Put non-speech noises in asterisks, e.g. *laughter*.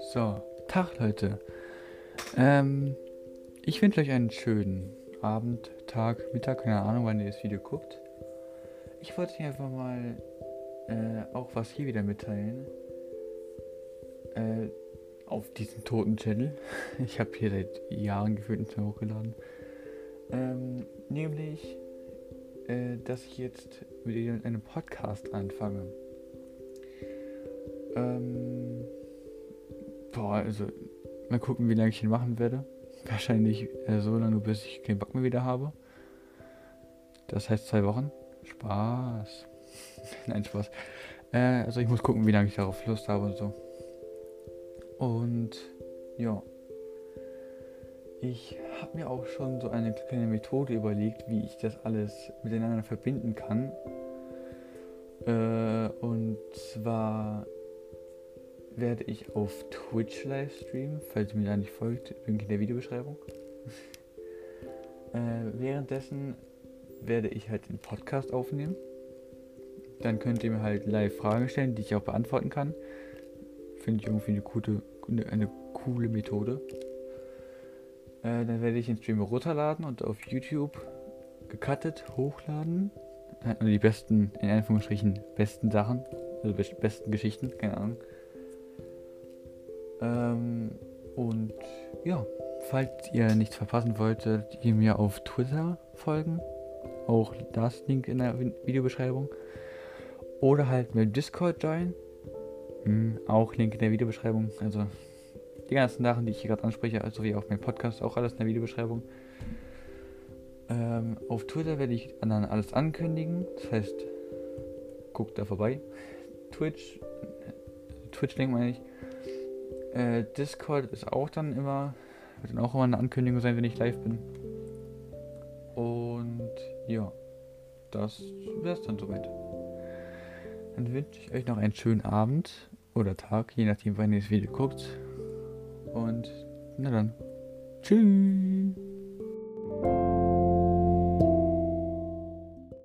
So, Tag Leute. Ähm, ich wünsche euch einen schönen Abend, Tag, Mittag, keine Ahnung, wann ihr das Video guckt. Ich wollte euch einfach mal äh, auch was hier wieder mitteilen. Äh, auf diesem toten Channel. *laughs* Ich habe hier seit Jahren gefühlt nicht mehr hochgeladen. Ähm, nämlich, äh, dass ich jetzt mit einem Podcast anfange. Ähm, boah, also mal gucken, wie lange ich ihn machen werde. *laughs* Wahrscheinlich äh, so lange, bis ich keinen Bock mehr wieder habe. Das heißt zwei Wochen. Spaß. *laughs* Nein, Spaß. Äh, also ich muss gucken, wie lange ich darauf Lust habe und so. Und ja. Ich habe mir auch schon so eine kleine Methode überlegt, wie ich das alles miteinander verbinden kann. Äh, und zwar werde ich auf Twitch livestreamen, falls ihr mir da nicht folgt, Link in der Videobeschreibung. äh, währenddessen werde ich halt den Podcast aufnehmen. Dann könnt ihr mir halt live Fragen stellen, die ich auch beantworten kann. Finde ich irgendwie eine, gute, eine, eine coole Methode. Äh, dann werde ich den Stream runterladen und auf YouTube gecuttet hochladen. Dann die besten, in Anführungsstrichen, besten Sachen, also besten Geschichten, keine Ahnung. Ähm, und ja, falls ihr nichts verpassen wolltet, ihr mir auf Twitter folgen. Auch das Link in der Videobeschreibung. Oder halt mit Discord join. Hm, auch Link in der Videobeschreibung. Also die ganzen Sachen, die ich hier gerade anspreche, also wie auf meinem Podcast, auch alles in der Videobeschreibung. Ähm, auf Twitter werde ich dann alles ankündigen. Das heißt, guckt da vorbei. Twitch, Twitch-Link meine ich. Äh, Discord ist auch dann immer, wird dann auch immer eine Ankündigung sein, wenn ich live bin. Und ja, das wäre es dann soweit. Dann wünsche ich euch noch einen schönen Abend oder Tag, je nachdem, wann ihr das Video guckt. Und na dann, tschüss.